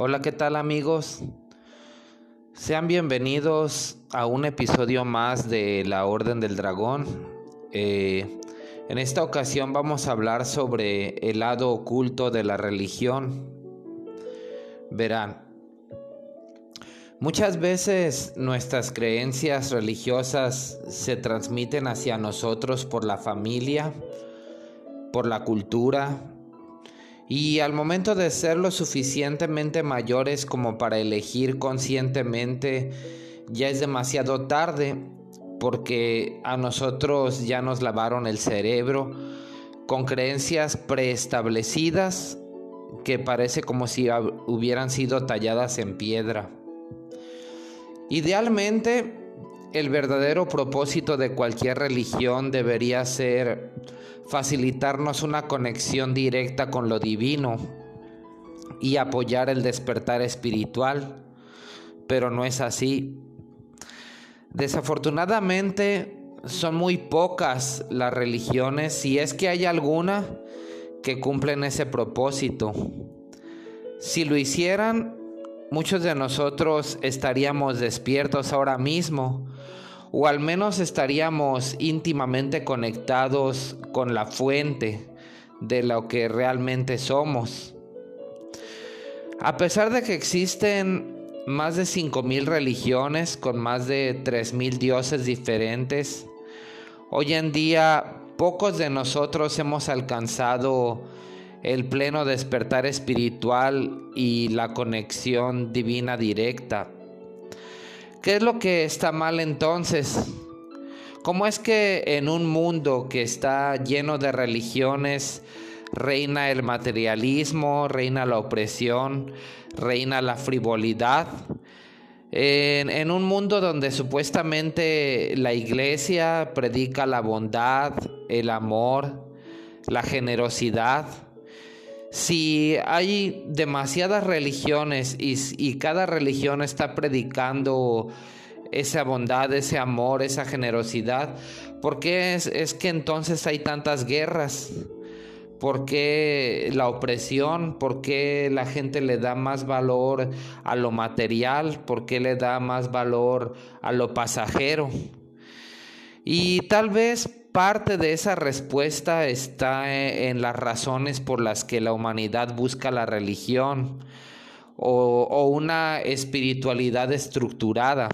Hola, ¿qué tal amigos? Sean bienvenidos a un episodio más de La Orden del Dragón. Eh, en esta ocasión vamos a hablar sobre el lado oculto de la religión. Verán, muchas veces nuestras creencias religiosas se transmiten hacia nosotros por la familia, por la cultura, y al momento de ser lo suficientemente mayores como para elegir conscientemente, ya es demasiado tarde porque a nosotros ya nos lavaron el cerebro con creencias preestablecidas que parece como si hubieran sido talladas en piedra. Idealmente, el verdadero propósito de cualquier religión debería ser facilitarnos una conexión directa con lo divino y apoyar el despertar espiritual, pero no es así. Desafortunadamente son muy pocas las religiones, si es que hay alguna, que cumplen ese propósito. Si lo hicieran, muchos de nosotros estaríamos despiertos ahora mismo o al menos estaríamos íntimamente conectados con la fuente de lo que realmente somos. A pesar de que existen más de 5.000 religiones con más de 3.000 dioses diferentes, hoy en día pocos de nosotros hemos alcanzado el pleno despertar espiritual y la conexión divina directa. ¿Qué es lo que está mal entonces? ¿Cómo es que en un mundo que está lleno de religiones reina el materialismo, reina la opresión, reina la frivolidad? En, un mundo donde supuestamente la iglesia predica la bondad, el amor, la generosidad, si hay demasiadas religiones y, cada religión está predicando esa bondad, ese amor, esa generosidad, ¿por qué es, es que entonces hay tantas guerras? ¿Por qué la opresión? ¿Por qué la gente le da más valor a lo material? ¿Por qué le da más valor a lo pasajero? Y tal vez parte de esa respuesta está e, en las razones por las que la humanidad busca la religión o, una espiritualidad estructurada.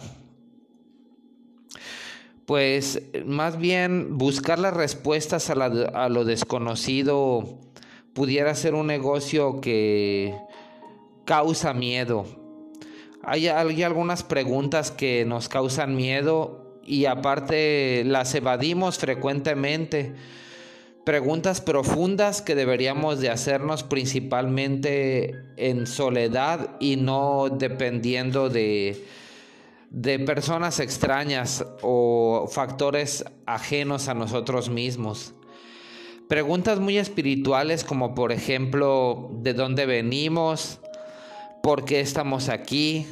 Pues más bien buscar las respuestas a, lo desconocido pudiera ser un negocio que causa miedo. hay algunas preguntas que nos causan miedo y aparte las evadimos frecuentemente. Preguntas profundas que deberíamos de hacernos principalmente en soledad y no dependiendo de, de personas extrañas o factores ajenos a nosotros mismos. Preguntas muy espirituales como por ejemplo, ¿de dónde venimos? ¿Por qué estamos aquí?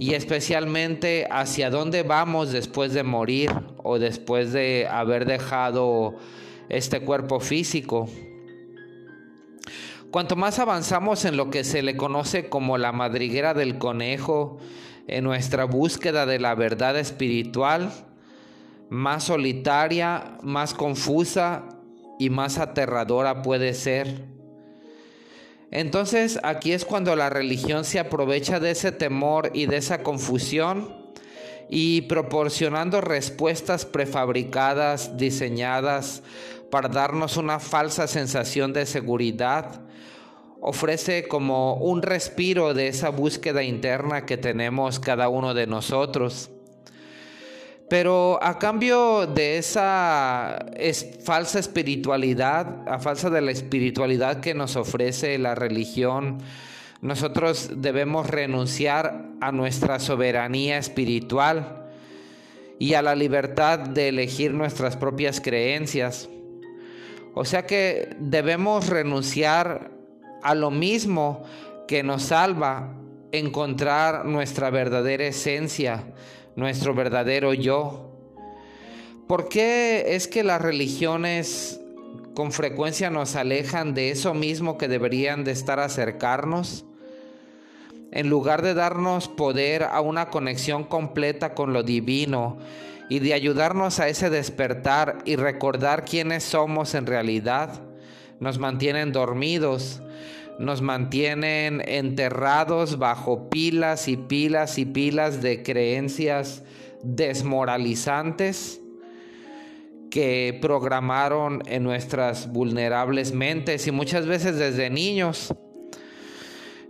Y especialmente hacia dónde vamos después de morir o después de haber dejado este cuerpo físico. Cuanto más avanzamos en lo que se le conoce como la madriguera del conejo, en nuestra búsqueda de la verdad espiritual, más solitaria, más confusa y más aterradora puede ser. Entonces aquí es cuando la religión se aprovecha de ese temor y de esa confusión y proporcionando respuestas prefabricadas, diseñadas para darnos una falsa sensación de seguridad, ofrece como un respiro de esa búsqueda interna que tenemos cada uno de nosotros. Pero a cambio de esa falsa espiritualidad, a falsa de la espiritualidad que nos ofrece la religión, nosotros debemos renunciar a nuestra soberanía espiritual y a la libertad de elegir nuestras propias creencias. O sea que debemos renunciar a lo mismo que nos salva, encontrar nuestra verdadera esencia, nuestro verdadero yo. ¿Por qué es que las religiones con frecuencia nos alejan de eso mismo que deberían de estar acercarnos? en lugar de darnos poder a una conexión completa con lo divino y de ayudarnos a ese despertar y recordar quiénes somos en realidad, nos mantienen dormidos, nos mantienen enterrados bajo pilas y pilas y pilas de creencias desmoralizantes que programaron en nuestras vulnerables mentes y muchas veces desde niños.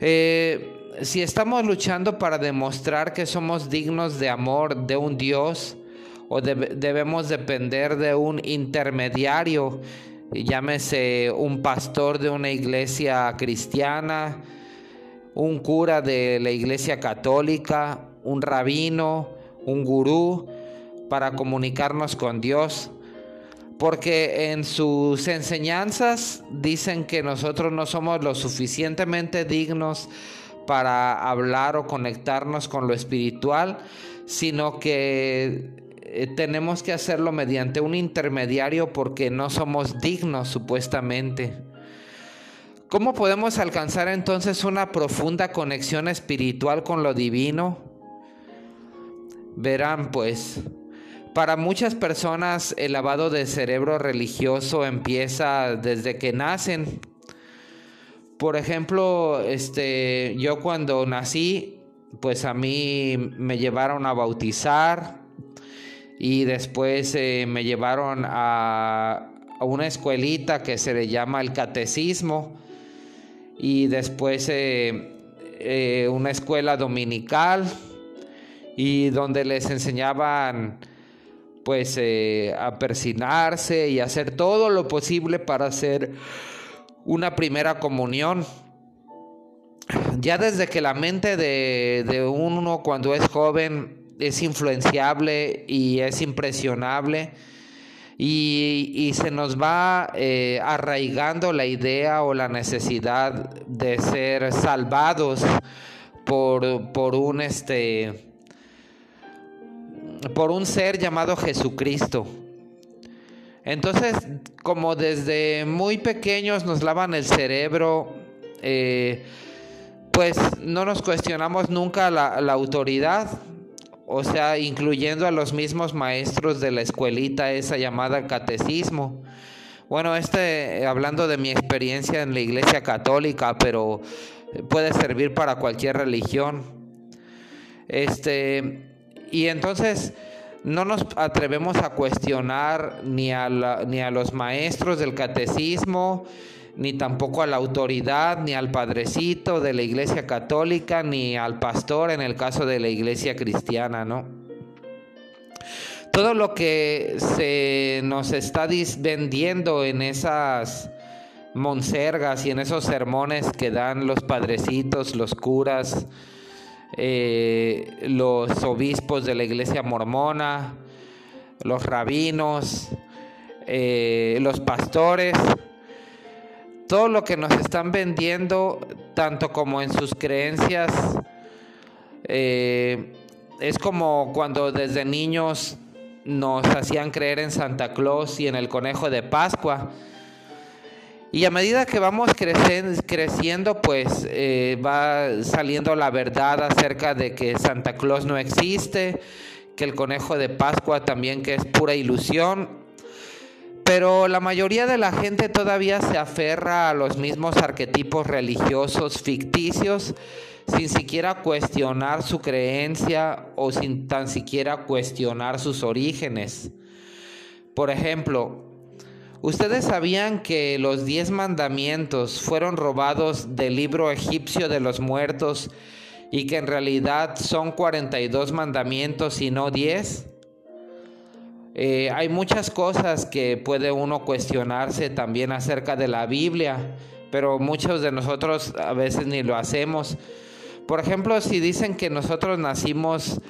Eh, si estamos luchando para demostrar que somos dignos de amor de un Dios o debemos depender de un intermediario, llámese un pastor de una iglesia cristiana, un cura de la iglesia católica, un rabino, un gurú, para comunicarnos con Dios. Porque en sus enseñanzas dicen que nosotros no somos lo suficientemente dignos para hablar o conectarnos con lo espiritual, sino que eh, tenemos que hacerlo mediante un intermediario porque no somos dignos supuestamente. ¿Cómo podemos alcanzar entonces una profunda conexión espiritual con lo divino? Verán pues, para muchas personas el lavado de cerebro religioso empieza desde que nacen. Por ejemplo, este, yo cuando nací, pues a mí me llevaron a bautizar, y después eh, me llevaron a, una escuelita que se le llama el catecismo y después eh, eh, una escuela dominical y donde les enseñaban pues a persinarse y hacer todo lo posible para hacer una primera comunión. Ya desde que la mente de, de uno cuando es joven es influenciable y es impresionable. Y, se nos va eh, arraigando la idea o la necesidad de ser salvados por, por un este por un ser llamado Jesucristo. Entonces, como desde muy pequeños nos lavan el cerebro, eh, pues no nos cuestionamos nunca la, la autoridad, o sea, incluyendo a los mismos maestros de la escuelita esa llamada catecismo. Bueno, este, hablando de mi experiencia en la iglesia católica, pero puede servir para cualquier religión. Este, y entonces no nos atrevemos a cuestionar ni a, ni a los maestros del catecismo, ni tampoco a la autoridad, ni al padrecito de la iglesia católica, ni al pastor en el caso de la iglesia cristiana, ¿no? Todo lo que se nos está vendiendo en esas monsergas y en esos sermones que dan los padrecitos, los curas, eh, los obispos de la iglesia mormona, los rabinos, eh, los pastores, todo lo que nos están vendiendo, tanto como en sus creencias, eh, es como cuando desde niños nos hacían creer en Santa Claus y en el conejo de Pascua. Y a medida que vamos creciendo, pues eh, va saliendo la verdad acerca de que Santa Claus no existe, que el conejo de Pascua también que es pura ilusión pero la mayoría de la gente todavía se aferra a los mismos arquetipos religiosos ficticios sin siquiera cuestionar su creencia o sin tan siquiera cuestionar sus orígenes. Por ejemplo, ¿ustedes sabían que los diez mandamientos fueron robados del libro egipcio de los muertos y que en realidad son 42 mandamientos y no 10? Eh, hay muchas cosas que puede uno cuestionarse también acerca de la Biblia, pero muchos de nosotros a veces ni lo hacemos. Por ejemplo, si dicen que nosotros nacimos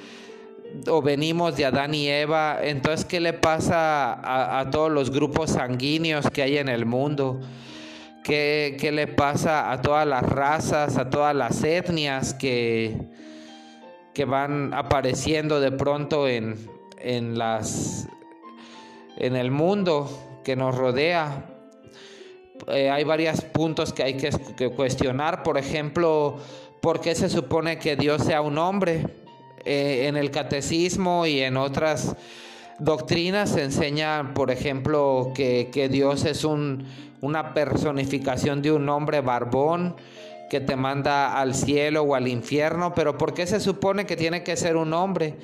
o venimos de Adán y Eva, entonces ¿qué le pasa a, todos los grupos sanguíneos que hay en el mundo? ¿Qué, ¿Qué, le pasa a todas las razas, a todas las etnias que, que van apareciendo de pronto en, en, las, en el mundo que nos rodea. Eh, hay varios puntos que hay que, cuestionar. Por ejemplo, ¿por qué se supone que Dios sea un hombre? Eh, en el catecismo y en otras doctrinas se enseña, por ejemplo, que, Dios es un, una personificación de un hombre barbón que te manda al cielo o al infierno, pero ¿por qué se supone que tiene que ser un hombre?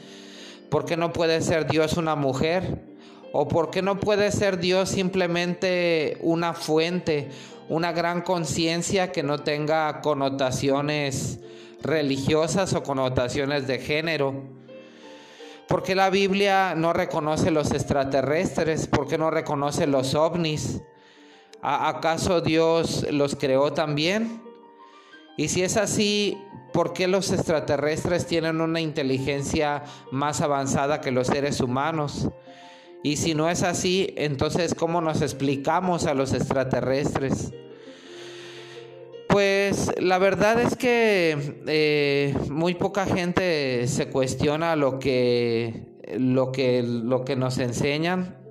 ¿Por qué no puede ser Dios una mujer? ¿O por qué no puede ser Dios simplemente una fuente, una gran conciencia que no tenga connotaciones religiosas o connotaciones de género? ¿Por qué la Biblia no reconoce los extraterrestres? ¿Por qué no reconoce los ovnis? ¿Acaso Dios los creó también? Y si es así, ¿por qué los extraterrestres tienen una inteligencia más avanzada que los seres humanos? Y si no es así, entonces ¿cómo nos explicamos a los extraterrestres? Pues la verdad es que eh, muy poca gente se cuestiona lo que, lo que, lo que nos enseñan.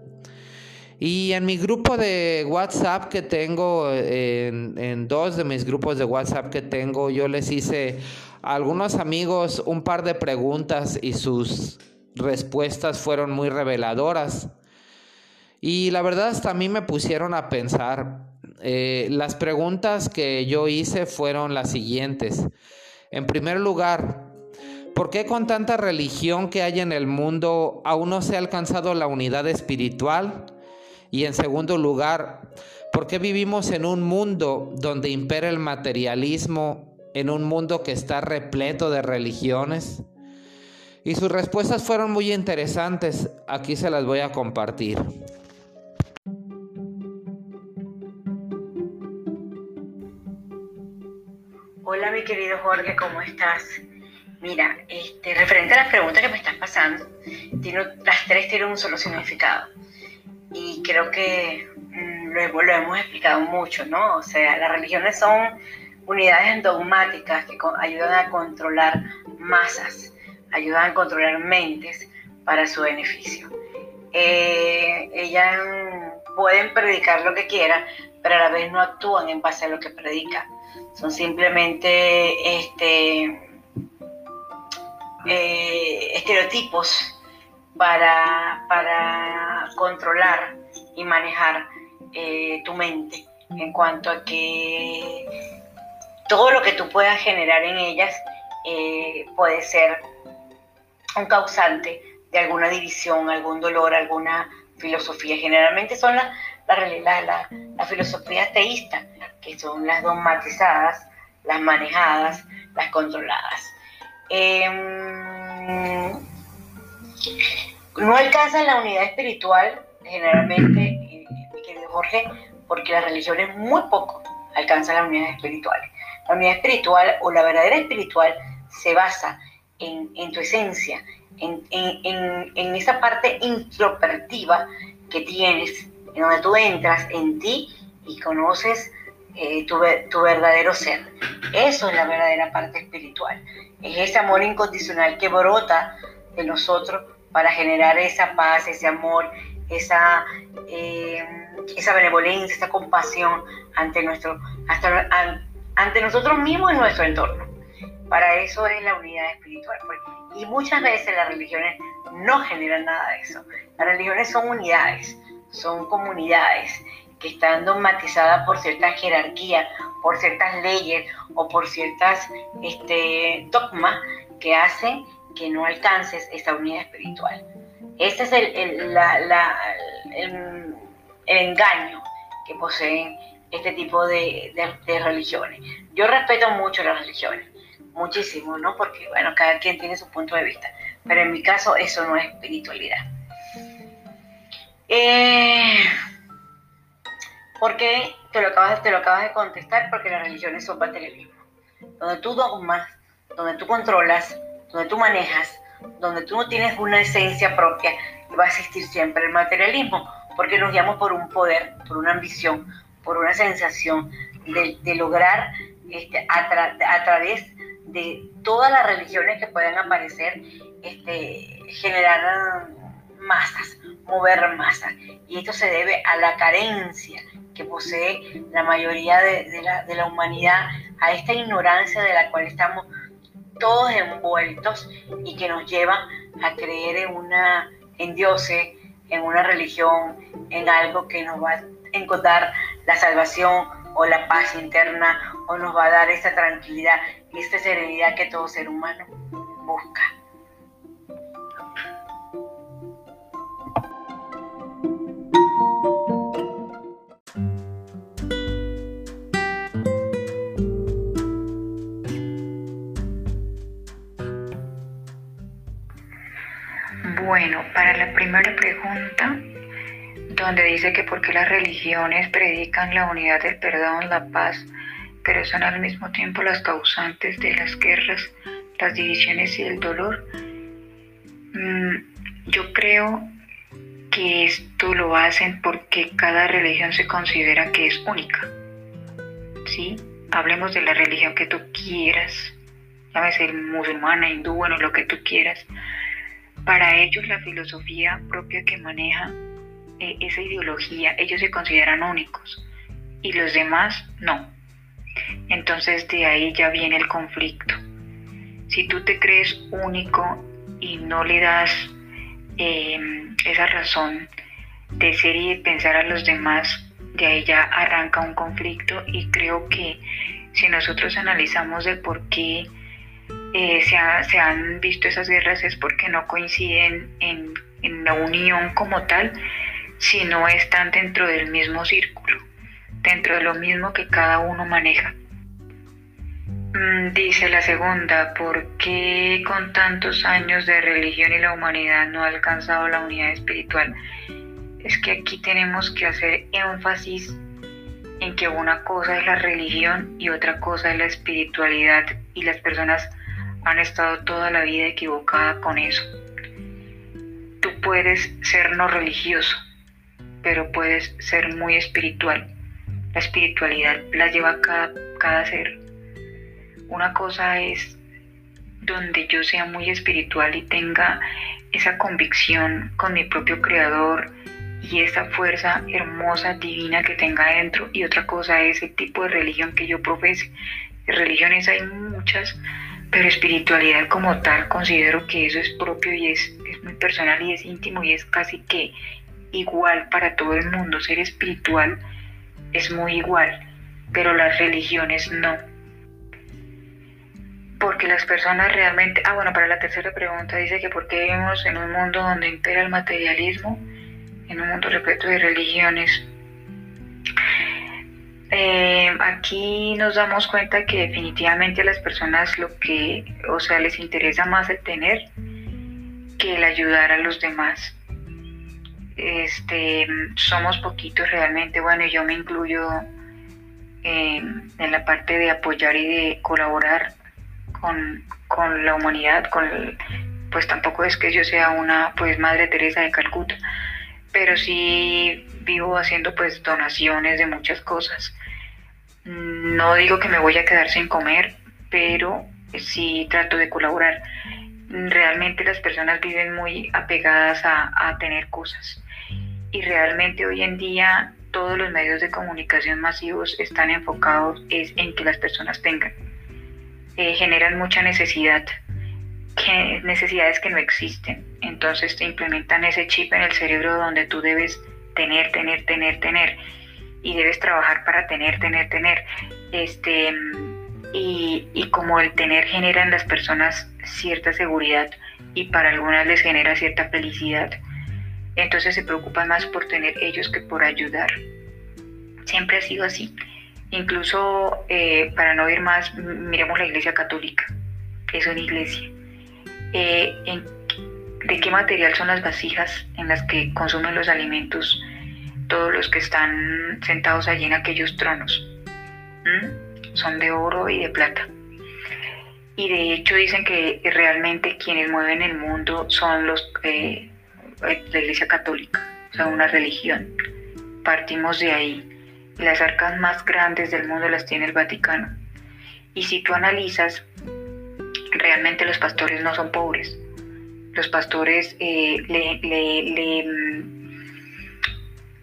Y en mi grupo de WhatsApp que tengo, en, dos de mis grupos de WhatsApp que tengo, yo les hice a algunos amigos un par de preguntas y sus respuestas fueron muy reveladoras. Y la verdad hasta a mí me pusieron a pensar. Eh, las preguntas que yo hice fueron las siguientes. En primer lugar, ¿por qué con tanta religión que hay en el mundo aún no se ha alcanzado la unidad espiritual? Y en segundo lugar, ¿por qué vivimos en un mundo donde impera el materialismo, en un mundo que está repleto de religiones? Y sus respuestas fueron muy interesantes, aquí se las voy a compartir. Hola mi querido Jorge, ¿cómo estás? Mira, este, referente a las preguntas que me estás pasando, las tres tienen un solo significado. Creo que mm, lo, lo, hemos explicado mucho, ¿no? O sea, las religiones son unidades dogmáticas que ayudan a controlar masas ayudan a controlar mentes para su beneficio. Eh, ellas pueden predicar lo que quieran, pero a la vez no actúan en base a lo que predican. Son simplemente este, eh, estereotipos para, para, controlar y manejar eh, tu mente en cuanto a que todo lo que tú puedas generar en ellas puede ser un causante de alguna división, algún dolor, alguna filosofía. Generalmente son las la, la, la, filosofías teístas, que son las dogmatizadas, las manejadas, las controladas. Em, no alcanza la unidad espiritual, generalmente, eh, mi querido Jorge, porque las religiones muy poco alcanzan la unidad espiritual. La unidad espiritual o la verdadera espiritual se basa en, tu esencia, en, esa parte introspectiva que tienes, en donde tú entras en ti y conoces eh, tu, tu, verdadero ser. Eso es la verdadera parte espiritual. Es ese amor incondicional que brota de nosotros para generar esa paz, ese amor, esa, eh, esa benevolencia, esa compasión ante, nuestro, hasta, ante nosotros mismos y nuestro entorno. Para eso es la unidad espiritual. Pues. Y muchas veces las religiones no generan nada de eso. Las religiones son unidades, son comunidades que están dogmatizadas por ciertas jerarquías, por ciertas leyes o por ciertas este, dogmas que hacen que no alcances esa unidad espiritual. Ese es el, el, engaño que poseen este tipo de, de religiones. Yo respeto mucho las religiones, muchísimo, ¿no? Porque, bueno, cada quien tiene su punto de vista, pero en mi caso eso no es espiritualidad. Eh, ¿Por qué? Te lo, acabas, te lo acabas de contestar, porque las religiones son materialismo. Donde tú dogmas, donde tú controlas, donde tú manejas, donde tú no tienes una esencia propia, va a existir siempre el materialismo, porque nos guiamos por un poder, por una ambición, por una sensación de, lograr este, a, través de todas las religiones que puedan aparecer, este, generar masas, mover masas. Y esto se debe a la carencia que posee la mayoría de la humanidad, a esta ignorancia de la cual estamos todos envueltos y que nos lleva a creer en una en dioses, en una religión, en algo que nos va a encontrar la salvación o la paz interna o nos va a dar esa tranquilidad esta serenidad que todo ser humano busca. Bueno, para la primera pregunta, donde dice que porque las religiones predican la unidad del perdón, la paz, pero son al mismo tiempo las causantes de las guerras, las divisiones y el dolor, mm, yo creo que esto lo hacen porque cada religión se considera que es única. ¿Sí? Hablemos de la religión que tú quieras, llámese musulmana, hindú, bueno, lo que tú quieras para ellos la filosofía propia que maneja eh, esa ideología, ellos se consideran únicos y los demás no. Entonces de ahí ya viene el conflicto. Si tú te crees único y no le das em, esa razón de ser y de pensar a los demás, de ahí ya arranca un conflicto y creo que si nosotros analizamos el por qué eh, se, han visto esas guerras es porque no coinciden en, la unión como tal, sino están dentro del mismo círculo, dentro de lo mismo que cada uno maneja. Mm, dice la segunda, ¿por qué con tantos años de religión y la humanidad no ha alcanzado la unidad espiritual? Es que aquí tenemos que hacer énfasis en que una cosa es la religión y otra cosa es la espiritualidad y las personas han estado toda la vida equivocada con eso. Tú puedes ser no religioso, pero puedes ser muy espiritual. La espiritualidad la lleva cada, cada ser. Una cosa es donde yo sea muy espiritual y tenga esa convicción con mi propio creador y esa fuerza hermosa, divina que tenga dentro. Y otra cosa es el tipo de religión que yo profese. Religiones hay muchas, pero espiritualidad como tal considero que eso es propio y es, muy personal y es íntimo y es casi que igual para todo el mundo. Ser espiritual es muy igual, pero las religiones no. Porque las personas realmente... Ah, bueno, para la tercera pregunta dice que por qué vivimos en un mundo donde impera el materialismo, en un mundo repleto de religiones. Eh, aquí nos damos cuenta que definitivamente a las personas lo que, o sea, les interesa más el tener que el ayudar a los demás. Este, somos poquitos realmente, bueno, yo me incluyo en la parte de apoyar y de colaborar con, con la humanidad, con pues tampoco es que yo sea una pues Madre Teresa de Calcuta, pero sí vivo haciendo pues donaciones de muchas cosas. No digo que me voy a quedar sin comer, pero sí trato de colaborar. Realmente las personas viven muy apegadas a, tener cosas y realmente hoy en día todos los medios de comunicación masivos están enfocados es en que las personas tengan. Eh, generan mucha necesidad, necesidades que no existen. Entonces te implementan ese chip en el cerebro donde tú debes tener, tener, tener, tener. Y debes trabajar para tener, tener, tener. Este, y, y como el tener genera en las personas cierta seguridad y para algunas les genera cierta felicidad, entonces se preocupan más por tener ellos que por ayudar. Siempre ha sido así. Incluso, eh, para no ir más, miremos la iglesia católica, es una iglesia. Eh, ¿De qué material son las vasijas en las que consumen los alimentos todos los que están sentados allí en aquellos tronos? Son de oro y de plata. Y de hecho dicen que realmente quienes mueven el mundo son los eh, la iglesia católica, o sea, una religión. Partimos de ahí. Las arcas más grandes del mundo las tiene el Vaticano. Y si tú analizas, realmente los pastores no son pobres. Los pastores eh, le, le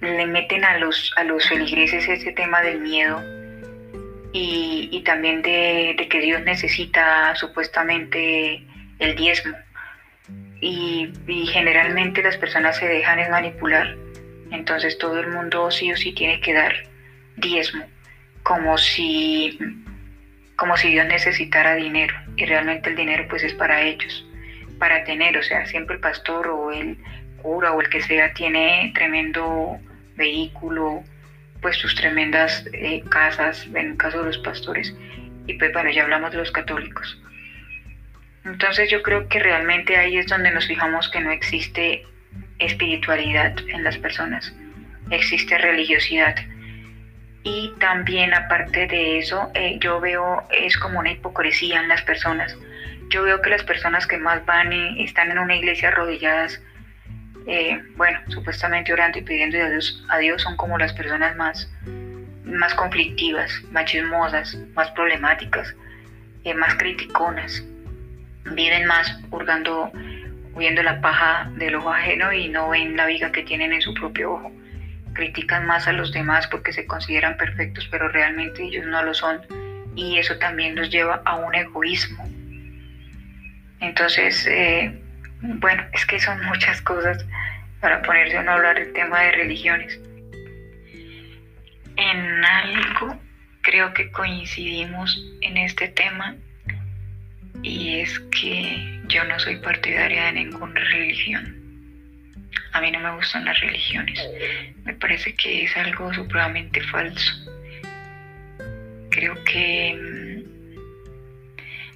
meten a los, a los feligreses ese tema del miedo y, también de, que Dios necesita supuestamente el diezmo. Y, generalmente las personas se dejan manipular. Entonces todo el mundo sí o sí tiene que dar diezmo, como si, como si Dios necesitara dinero. Y realmente el dinero pues es para ellos, para tener, o sea, siempre el pastor o el cura o el que sea tiene tremendo vehículo, pues sus tremendas eh, casas, en el caso de los pastores, y pues bueno, ya hablamos de los católicos. Entonces yo creo que realmente ahí es donde nos fijamos que no existe espiritualidad en las personas, existe religiosidad. Y también aparte de eso, eh, yo veo es como una hipocresía en las personas. Yo veo que las personas que más van y están en una iglesia arrodilladas, eh, bueno, supuestamente orando y pidiendo a Dios, a son como las personas más, más conflictivas, más chismosas, más problemáticas, eh, más criticonas. Viven más hurgando, viendo la paja del ojo ajeno y no ven la viga que tienen en su propio ojo. Critican más a los demás porque se consideran perfectos, pero realmente ellos no lo son. Y eso también los lleva a un egoísmo. Entonces, eh, bueno, es que son muchas cosas para ponerse a hablar del tema de religiones. En algo creo que coincidimos en este tema y es que yo no soy partidaria de ninguna religión. A mí no me gustan las religiones. Me parece que es algo supremamente falso. Creo que mm,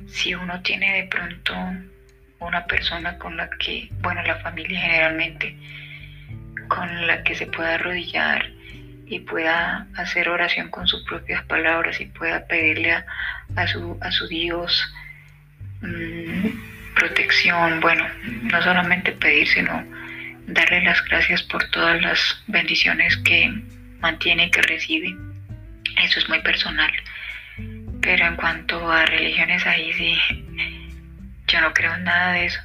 si uno tiene de pronto una persona con la que, bueno, la familia generalmente, con la que se pueda arrodillar y pueda hacer oración con sus propias palabras y pueda pedirle a, su, a su Dios mm, protección, bueno, no solamente pedir, sino darle las gracias por todas las bendiciones que mantiene y que recibe. Eso es muy personal. Pero en cuanto a religiones, ahí sí yo no creo en nada de eso.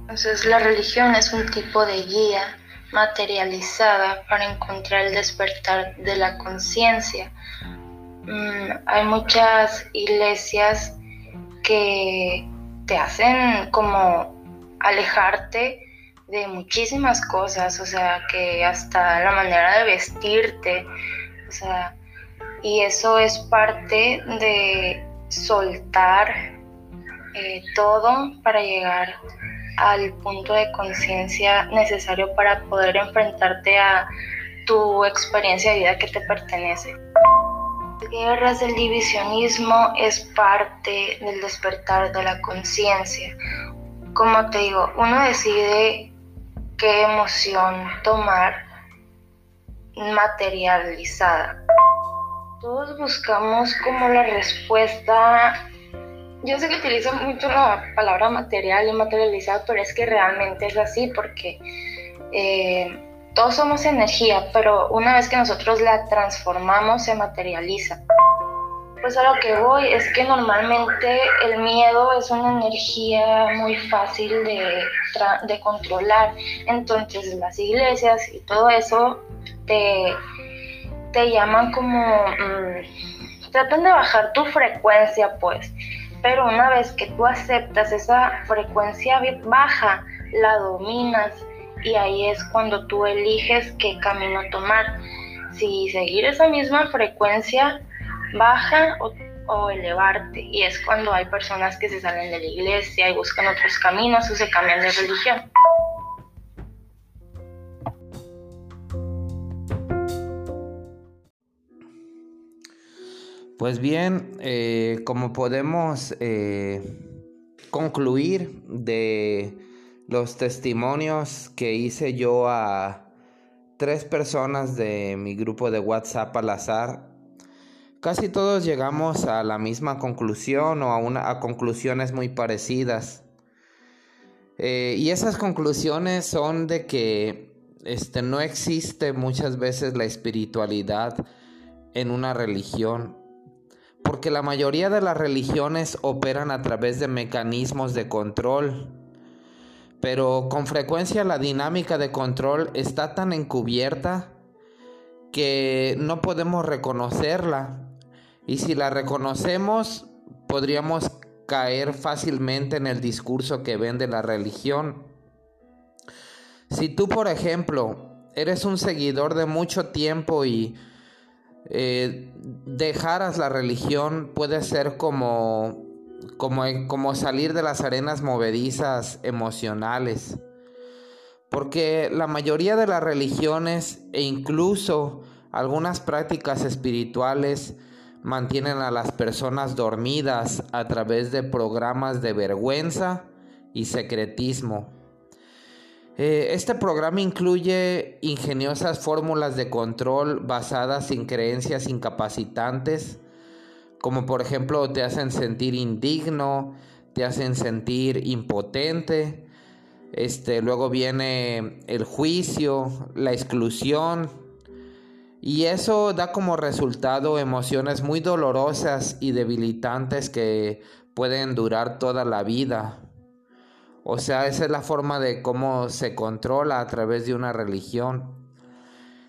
Entonces la religión es un tipo de guía materializada para encontrar el despertar de la conciencia. Mm, hay muchas iglesias que te hacen como alejarte de muchísimas cosas, o sea, que hasta la manera de vestirte, o sea, y eso es parte de soltar eh, todo para llegar al punto de conciencia necesario para poder enfrentarte a tu experiencia de vida que te pertenece. Guerras del divisionismo es parte del despertar de la conciencia. Como te digo, uno decide qué emoción tomar materializada. Todos buscamos como la respuesta. Yo sé que utilizo mucho la palabra material y materializada, pero es que realmente es así porque eh, todos somos energía, pero una vez que nosotros la transformamos se materializa. Pues a lo que voy es que normalmente el miedo es una energía muy fácil de, controlar. Entonces las iglesias y todo eso te, te llaman como... Mm, tratan de bajar tu frecuencia pues. Pero una vez que tú aceptas esa frecuencia baja, la dominas y ahí es cuando tú eliges qué camino tomar. Si seguir esa misma frecuencia baja o, elevarte. Y es cuando hay personas que se salen de la iglesia y buscan otros caminos o se cambian de religión. Pues bien, eh, como podemos eh, concluir de los testimonios que hice yo a tres personas de mi grupo de WhatsApp al azar, Casi todos llegamos a la misma conclusión o a, a conclusiones muy parecidas. Eh, y esas conclusiones son de que este, no existe muchas veces la espiritualidad en una religión. porque la mayoría de las religiones operan a través de mecanismos de control, pero con frecuencia la dinámica de control está tan encubierta que no podemos reconocerla y si la reconocemos podríamos caer fácilmente en el discurso que vende la religión. Si tú, por ejemplo, eres un seguidor de mucho tiempo y eh, dejaras la religión, puede ser como, como, como salir de las arenas movedizas emocionales. Porque la mayoría de las religiones e incluso algunas prácticas espirituales mantienen a las personas dormidas a través de programas de vergüenza y secretismo. Eh, este programa incluye ingeniosas fórmulas de control basadas en creencias incapacitantes, como por ejemplo te hacen sentir indigno, te hacen sentir impotente, este, luego viene el juicio, la exclusión, y eso da como resultado emociones muy dolorosas y debilitantes que pueden durar toda la vida. O sea, esa es la forma de cómo se controla a través de una religión.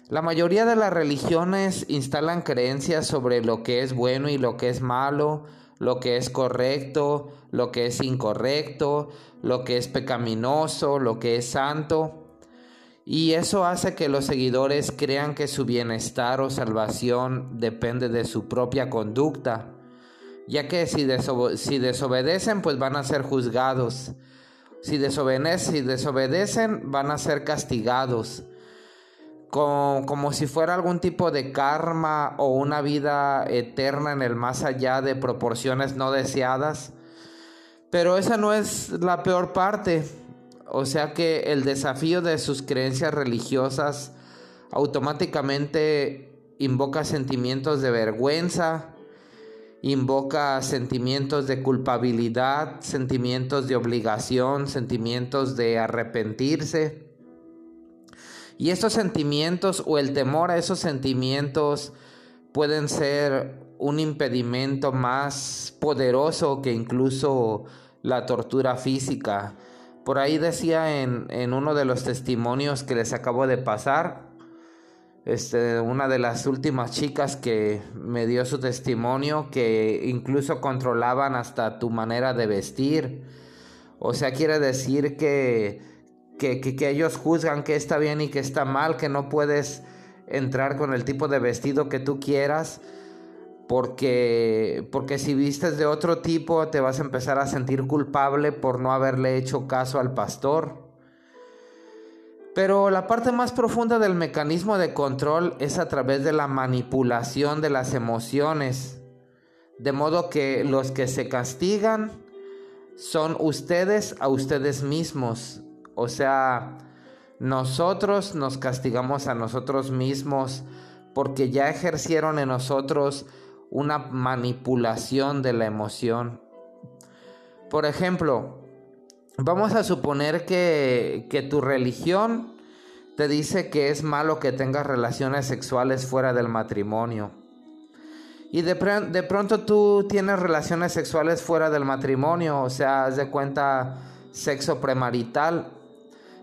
La mayoría de las religiones instalan creencias sobre lo que es bueno y lo que es malo, lo que es correcto, lo que es incorrecto, lo que es pecaminoso, lo que es santo. Y eso hace que los seguidores crean que su bienestar o salvación depende de su propia conducta, ya que si, desobedecen pues van a ser juzgados si desobedecen, van a ser castigados. Como, como, si fuera algún tipo de karma o una vida eterna en el más allá de proporciones no deseadas. Pero esa no es la peor parte. O sea que el desafío de sus creencias religiosas automáticamente invoca sentimientos de vergüenza, invoca sentimientos de culpabilidad, sentimientos de obligación, sentimientos de arrepentirse. Y esos sentimientos o el temor a esos sentimientos pueden ser un impedimento más poderoso que incluso la tortura física. Por ahí decía en, uno de los testimonios que les acabo de pasar, este, una de las últimas chicas que me dio su testimonio que incluso controlaban hasta tu manera de vestir. O sea, quiere decir que, que, que, ellos juzgan que está bien y que está mal, que no puedes entrar con el tipo de vestido que tú quieras. Porque, porque si vistes de otro tipo te vas a empezar a sentir culpable por no haberle hecho caso al pastor. Pero la parte más profunda del mecanismo de control es a través de la manipulación de las emociones. De modo que los que se castigan son ustedes a ustedes mismos. O sea, nosotros nos castigamos a nosotros mismos porque ya ejercieron en nosotros una manipulación de la emoción. Por ejemplo, vamos a suponer que, tu religión te dice que es malo que tengas relaciones sexuales fuera del matrimonio. Y de, de, pronto tú tienes relaciones sexuales fuera del matrimonio, o sea, haz de cuenta sexo premarital.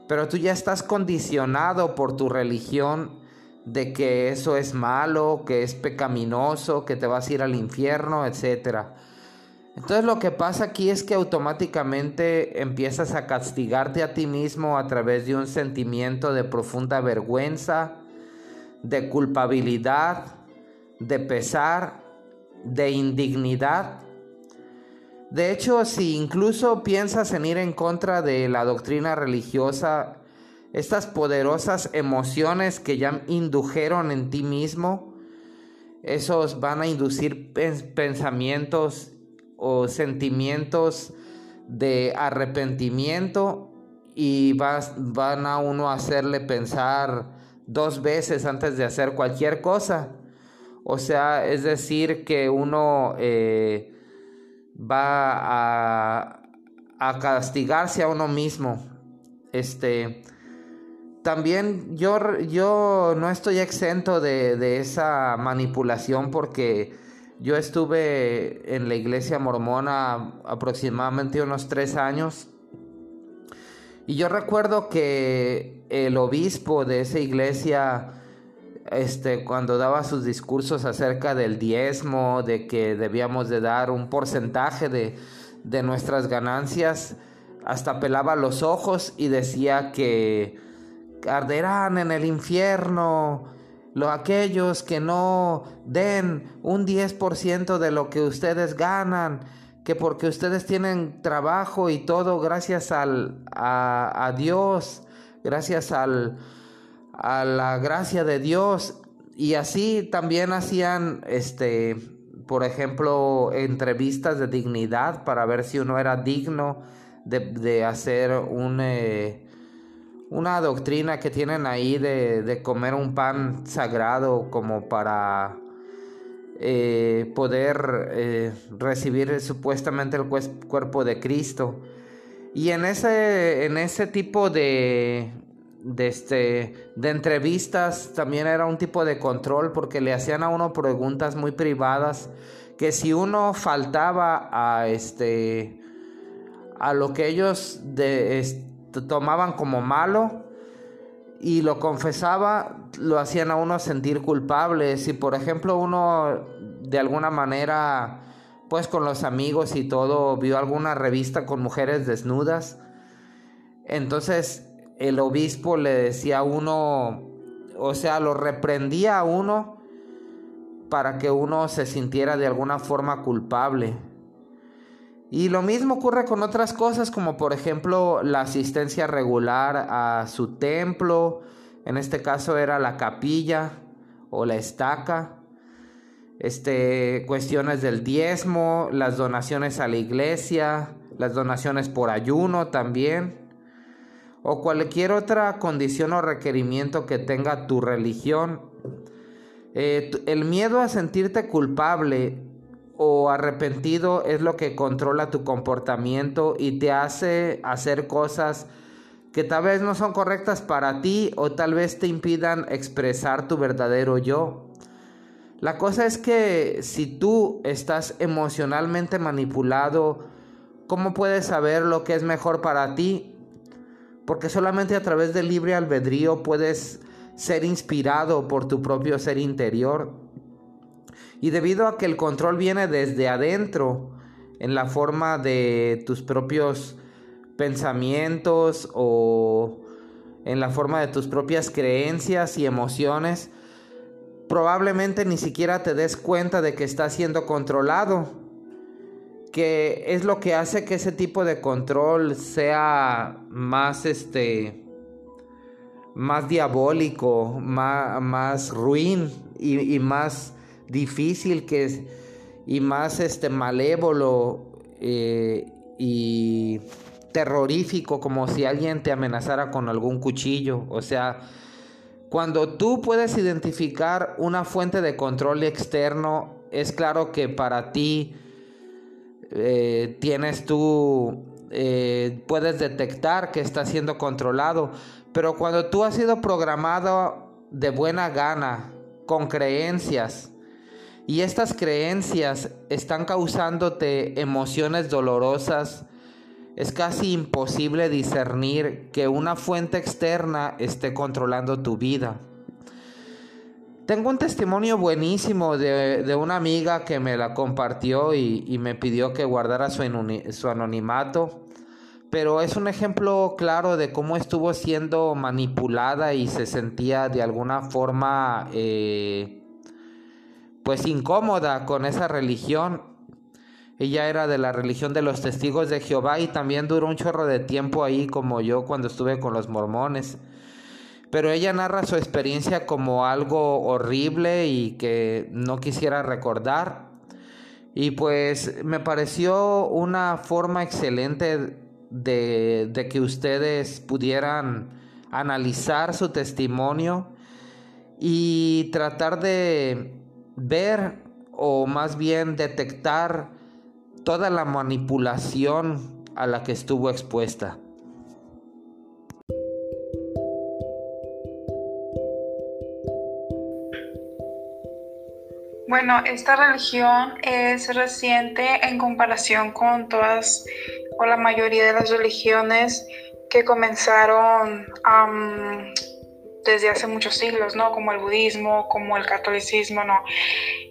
Pero tú ya estás condicionado por tu religión de que eso es malo, que es pecaminoso, que te vas a ir al infierno, etcétera. Entonces lo que pasa aquí es que automáticamente empiezas a castigarte a ti mismo a través de un sentimiento de profunda vergüenza, de culpabilidad, de pesar, de indignidad. De hecho, si incluso piensas en ir en contra de la doctrina religiosa, estas poderosas emociones que ya indujeron en ti mismo, esos van a inducir pensamientos o sentimientos de arrepentimiento y vas, van a uno a hacerle pensar dos veces antes de hacer cualquier cosa. O sea, es decir, que uno eh, va a, a, castigarse a uno mismo. Este, también yo, yo no estoy exento de, de esa manipulación porque Yo estuve en la iglesia mormona aproximadamente unos tres años. Y yo recuerdo que el obispo de esa iglesia, este, cuando daba sus discursos acerca del diezmo, de que debíamos de dar un porcentaje de, de nuestras ganancias, hasta pelaba los ojos y decía que arderán en el infierno los aquellos que no den un 10% de lo que ustedes ganan, que porque ustedes tienen trabajo y todo gracias al, a, Dios, gracias al, a la gracia de Dios. Y así también hacían, este, por ejemplo, entrevistas de dignidad para ver si uno era digno de, hacer un, eh, una doctrina que tienen ahí de, comer un pan sagrado como para eh, poder eh, recibir supuestamente el cuerpo de Cristo. Y en ese, en ese tipo de, de, este, de entrevistas también era un tipo de control porque le hacían a uno preguntas muy privadas que si uno faltaba a este a lo que ellos tomaban como malo y lo confesaba, lo hacían a uno sentir culpable. Si por ejemplo uno de alguna manera, pues con los amigos y todo, vio alguna revista con mujeres desnudas, entonces el obispo le decía a uno, o sea, lo reprendía a uno para que uno se sintiera de alguna forma culpable. Y lo mismo ocurre con otras cosas como por ejemplo la asistencia regular a su templo, en este caso era la capilla o la estaca, este, cuestiones del diezmo, las donaciones a la iglesia, las donaciones por ayuno también, o cualquier otra condición o requerimiento que tenga tu religión. Eh, el miedo a sentirte culpable o arrepentido es lo que controla tu comportamiento y te hace hacer cosas que tal vez no son correctas para ti o tal vez te impidan expresar tu verdadero yo. La cosa es que si tú estás emocionalmente manipulado, ¿cómo puedes saber lo que es mejor para ti? Porque solamente a través del libre albedrío puedes ser inspirado por tu propio ser interior. Y debido a que el control viene desde adentro, en la forma de tus propios pensamientos o en la forma de tus propias creencias y emociones, probablemente ni siquiera te des cuenta de que estás siendo controlado, que es lo que hace que ese tipo de control sea más este más diabólico, más, más ruin y, y más difícil que es, y más este malévolo eh, y terrorífico como si alguien te amenazara con algún cuchillo. O sea, cuando tú puedes identificar una fuente de control externo, es claro que para ti eh, tienes tú, eh, puedes detectar que está siendo controlado. Pero cuando tú has sido programado de buena gana, con creencias, y estas creencias están causándote emociones dolorosas, es casi imposible discernir que una fuente externa esté controlando tu vida. Tengo un testimonio buenísimo de, una amiga que me la compartió y, me pidió que guardara su, su, anonimato, pero es un ejemplo claro de cómo estuvo siendo manipulada y se sentía de alguna forma... Eh, pues incómoda con esa religión. Ella era de la religión de los testigos de Jehová y también duró un chorro de tiempo ahí como yo cuando estuve con los mormones. Pero ella narra su experiencia como algo horrible y que no quisiera recordar. Y pues me pareció una forma excelente de, de que ustedes pudieran analizar su testimonio y tratar de ver o más bien detectar toda la manipulación a la que estuvo expuesta. Bueno, esta religión es reciente en comparación con todas o la mayoría de las religiones que comenzaron desde hace muchos siglos, ¿no? Como el budismo, como el catolicismo, ¿no?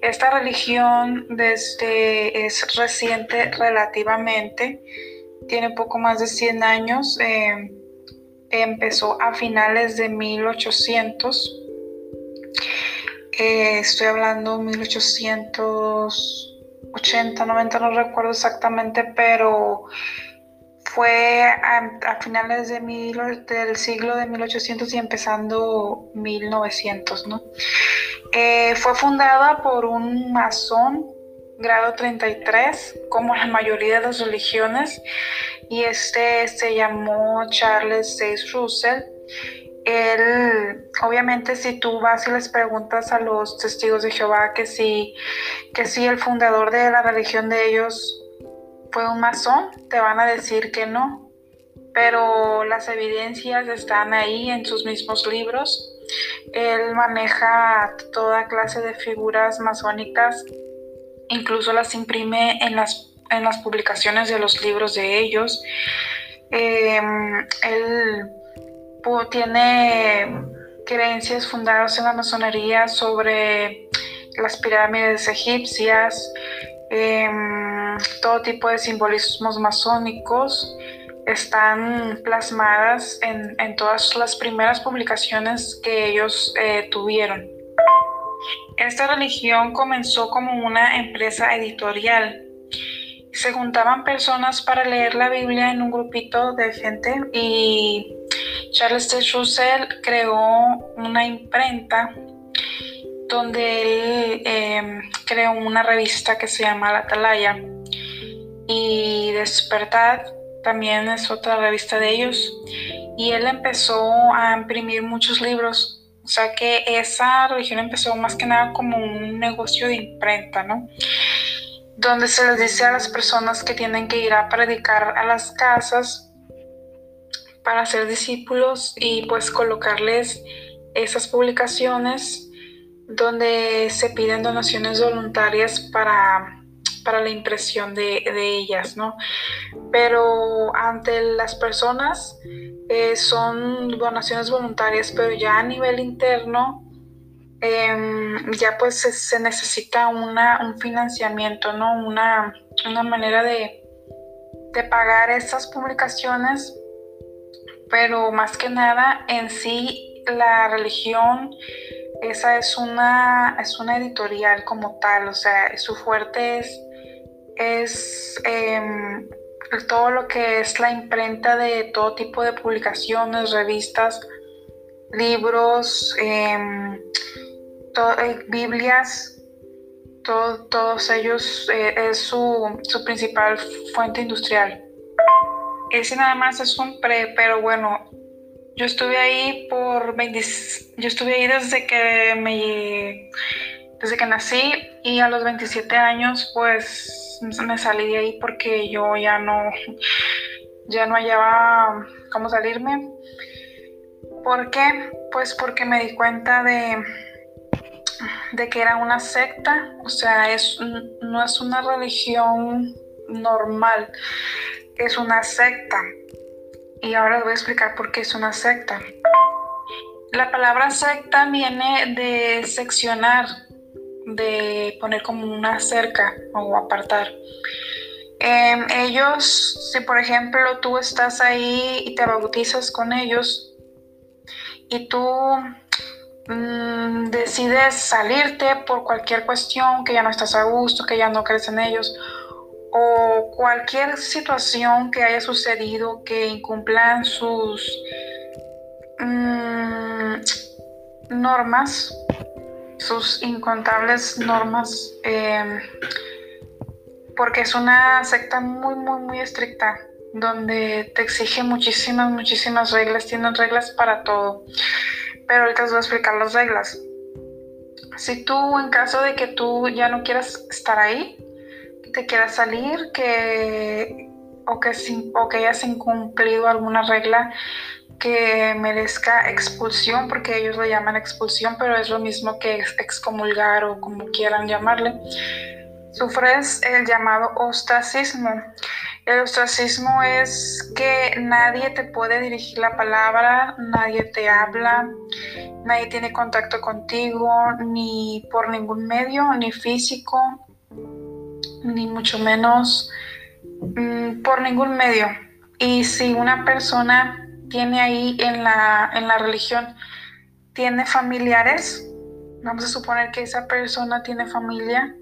Esta religión desde es reciente relativamente, tiene poco más de 100 años, eh, empezó a finales de 1800, eh, estoy hablando 1880, 90, no recuerdo exactamente, pero fue a, finales de del siglo de 1800 y empezando 1900, ¿no? Eh, fue fundada por un masón grado 33, como la mayoría de las religiones, y este se llamó Charles C. Russell. Él, obviamente, si tú vas y les preguntas a los testigos de Jehová que si, que si el fundador de la religión de ellos fue un masón, te van a decir que no, pero las evidencias están ahí en sus mismos libros. Él maneja toda clase de figuras masónicas, incluso las imprime en las, en las publicaciones de los libros de ellos. Em, él tiene creencias fundadas en la masonería sobre las pirámides egipcias, Em, todo tipo de simbolismos masónicos están plasmadas en, todas las primeras publicaciones que ellos eh, tuvieron. Esta religión comenzó como una empresa editorial. Se juntaban personas para leer la Biblia en un grupito de gente y Charles T. Russell creó una imprenta donde él em, creó una revista que se llama La Atalaya. Y Despertar también es otra revista de ellos. Y él empezó a imprimir muchos libros. O sea que esa religión empezó más que nada como un negocio de imprenta, ¿no? Donde se les dice a las personas que tienen que ir a predicar a las casas para ser discípulos y pues colocarles esas publicaciones donde se piden donaciones voluntarias para, para la impresión de, ellas, ¿no? Pero ante las personas eh, son donaciones voluntarias, pero ya a nivel interno em, ya pues se, necesita una, un financiamiento, ¿no? Una, una manera de, de pagar esas publicaciones, pero más que nada en sí la religión esa es una, es una editorial como tal, o sea, su fuerte es, es em, todo lo que es la imprenta de todo tipo de publicaciones, revistas, libros, em, eh, Biblias, todos ellos eh, es su, su principal fuente industrial. Ese nada más es un pre, pero bueno, yo estuve ahí por 20, yo estuve ahí desde que me desde que nací y a los 27 años pues me salí de ahí porque yo ya no ya no hallaba cómo salirme. ¿Por qué? Pues porque me di cuenta de de que era una secta, o sea, es no es una religión normal, es una secta y ahora voy a explicar por qué es una secta. La palabra secta viene de seccionar, de poner como una cerca o apartar. Em, ellos, si por ejemplo tú estás ahí y te bautizas con ellos y tú mm, decides salirte por cualquier cuestión, que ya no estás a gusto, que ya no crees en ellos, o cualquier situación que haya sucedido que incumplan sus mm, normas, sus incontables normas, em, porque es una secta muy, muy, muy estricta, donde te exige muchísimas, muchísimas reglas, tienen reglas para todo. Pero ahorita os voy a explicar las reglas. Si tú, en caso de que tú ya no quieras estar ahí, te quieras salir, que o que, o que hayas incumplido alguna regla, que merezca expulsión, porque ellos le llaman expulsión, pero es lo mismo que excomulgar o como quieran llamarle. Sufres el llamado ostracismo. El ostracismo es que nadie te puede dirigir la palabra, nadie te habla, nadie tiene contacto contigo, ni por ningún medio, ni físico, ni mucho menos mm, por ningún medio. Y si una persona tiene ahí en la, en la religión, tiene familiares, vamos a suponer que esa persona tiene familia,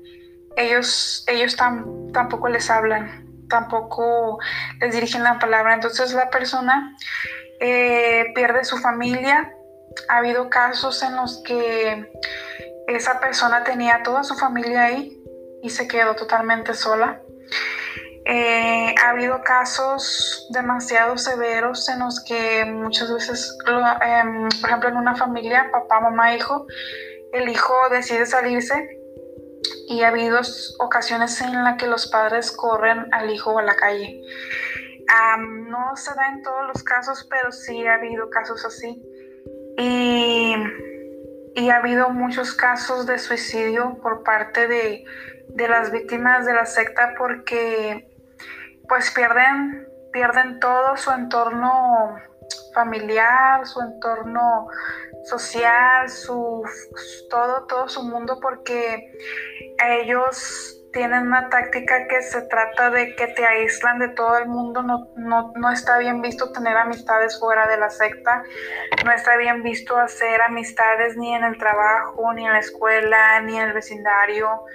ellos, ellos tampoco les hablan, tampoco les dirigen la palabra. Entonces la persona eh, pierde su familia. Ha habido casos en los que esa persona tenía toda su familia ahí y se quedó totalmente sola. Eh, ha habido casos demasiado severos en los que muchas veces, em, por ejemplo, en una familia, papá, mamá, hijo, el hijo decide salirse y ha habido ocasiones en las que los padres corren al hijo a la calle. no se da en todos los casos, pero sí ha habido casos así. Y, y ha habido muchos casos de suicidio por parte de, de las víctimas de la secta porque pues pierden, pierden todo su entorno familiar, su entorno social, su todo, todo su mundo, porque ellos tienen una táctica que se trata de que te aíslan de todo el mundo, no, no, no, está bien visto tener amistades fuera de la secta, no está bien visto hacer amistades ni en el trabajo, ni en la escuela, ni en el vecindario,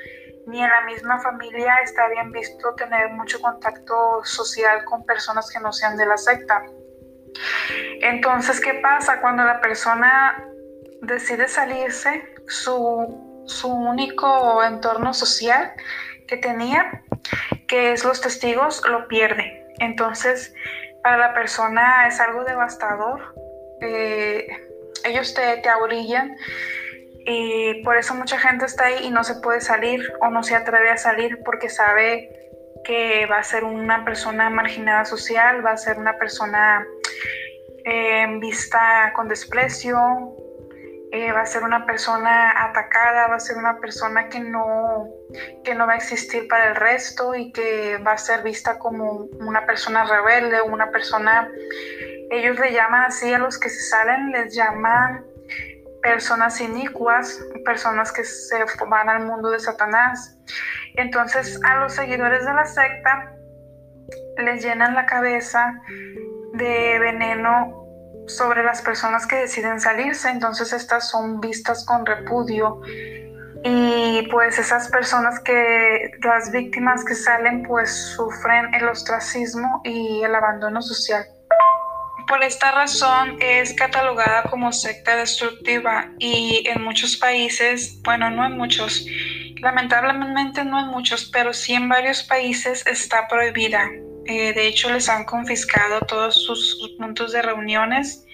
ni en la misma familia está bien visto tener mucho contacto social con personas que no sean de la secta. Entonces, ¿qué pasa cuando la persona decide salirse? Su, su único entorno social que tenía, que es los testigos, lo pierde. Entonces, para la persona es algo devastador. Eh, ellos te, te ahorillan y por eso mucha gente está ahí y no se puede salir o no se atreve a salir porque sabe que va a ser una persona marginada social, va a ser una persona eh, vista con desprecio, eh, va a ser una persona atacada, va a ser una persona que no, que no va a existir para el resto y que va a ser vista como una persona rebelde, una persona, ellos le llaman así a los que se salen, les llaman personas inicuas, personas que se van al mundo de Satanás. Entonces a los seguidores de la secta les llenan la cabeza de veneno sobre las personas que deciden salirse, entonces estas son vistas con repudio y pues esas personas que, las víctimas que salen pues sufren el ostracismo y el abandono social. Por esta razón es catalogada como secta destructiva y en muchos países, bueno, no en muchos, lamentablemente no en muchos, pero sí en varios países está prohibida. Eh, de hecho, les han confiscado todos sus puntos de reuniones,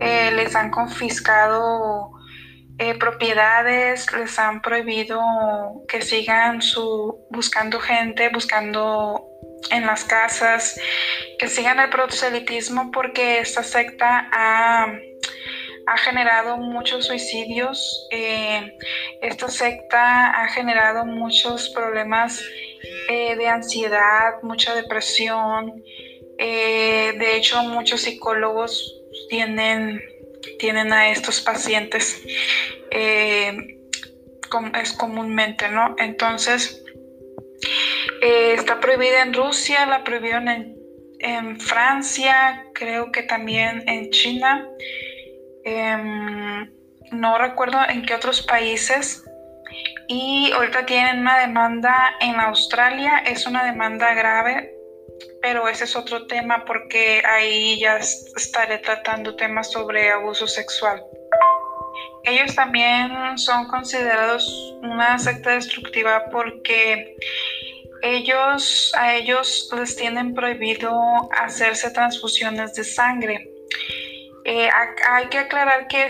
eh, les han confiscado eh, propiedades, les han prohibido que sigan su, buscando gente, buscando en las casas, que sigan el proselitismo porque esta secta ha, generado muchos suicidios, eh, esta secta ha generado muchos problemas eh, de ansiedad, mucha depresión, eh, de hecho muchos psicólogos tienen, tienen a estos pacientes es comúnmente, ¿no? Entonces, eh, está prohibida en Rusia, la prohibieron en, Francia, creo que también en China. Em, no recuerdo en qué otros países. Y ahorita tienen una demanda en Australia, es una demanda grave, pero ese es otro tema porque ahí ya estaré tratando temas sobre abuso sexual. Ellos también son considerados una secta destructiva porque ellos, a ellos les tienen prohibido hacerse transfusiones de sangre. Eh, hay que aclarar que,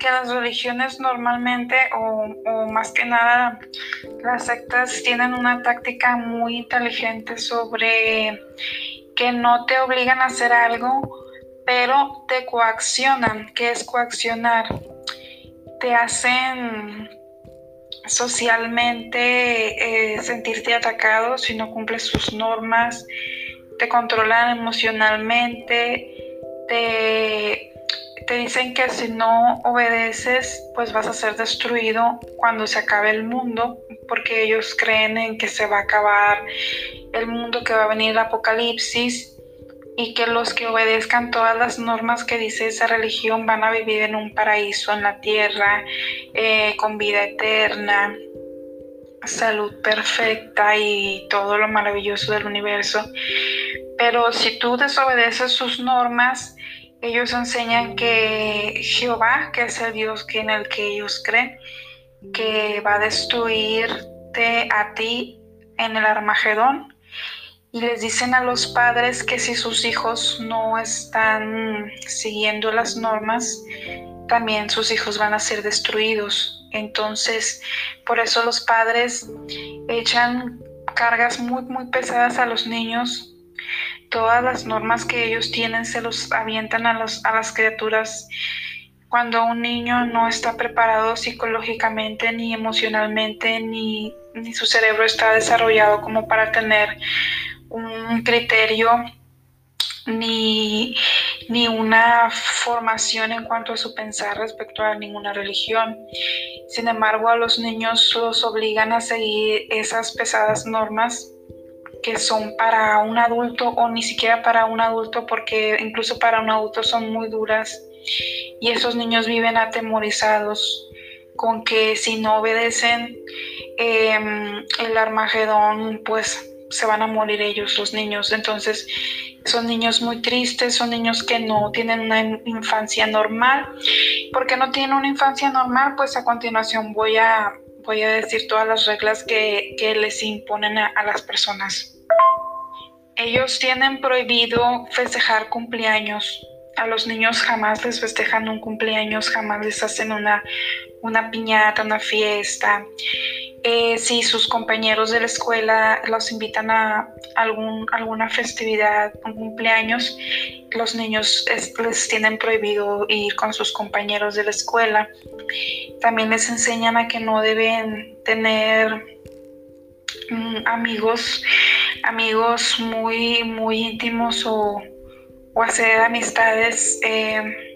que las religiones normalmente, o, más que nada, las sectas tienen una táctica muy inteligente sobre que no te obligan a hacer algo, pero te coaccionan. ¿Qué es coaccionar? Te hacen socialmente eh, sentirte atacado si no cumples sus normas, te controlan emocionalmente, te te dicen que si no obedeces, pues vas a ser destruido cuando se acabe el mundo, porque ellos creen en que se va a acabar el mundo, que va a venir el apocalipsis y que los que obedezcan todas las normas que dice esa religión van a vivir en un paraíso en la tierra, eh, con vida eterna, salud perfecta y todo lo maravilloso del universo. Pero si tú desobedeces sus normas, ellos enseñan que Jehová, que es el Dios en el que ellos creen, que va a destruirte a ti en el Armagedón. Y les dicen a los padres que si sus hijos no están siguiendo las normas, también sus hijos van a ser destruidos. Entonces, por eso los padres echan cargas muy, muy pesadas a los niños todas las normas que ellos tienen se los avientan a, los, a las criaturas cuando un niño no está preparado psicológicamente ni emocionalmente ni, ni su cerebro está desarrollado como para tener un criterio ni, ni, una formación en cuanto a su pensar respecto a ninguna religión. Sin embargo, a los niños los obligan a seguir esas pesadas normas que son para un adulto o ni siquiera para un adulto porque incluso para un adulto son muy duras y esos niños viven atemorizados con que si no obedecen em, el Armagedón pues se van a morir ellos los niños entonces son niños muy tristes son niños que no tienen una infancia normal porque no tienen una infancia normal pues a continuación voy a voy a decir todas las reglas que, les imponen a, las personas. Ellos tienen prohibido festejar cumpleaños. A los niños jamás les festejan un cumpleaños, jamás les hacen una, una piñata, una fiesta. Eh, si sus compañeros de la escuela los invitan a algún, alguna festividad, un cumpleaños, los niños les tienen prohibido ir con sus compañeros de la escuela. También les enseñan a que no deben tener mm, amigos, amigos muy, muy íntimos o, hacer amistades. Eh,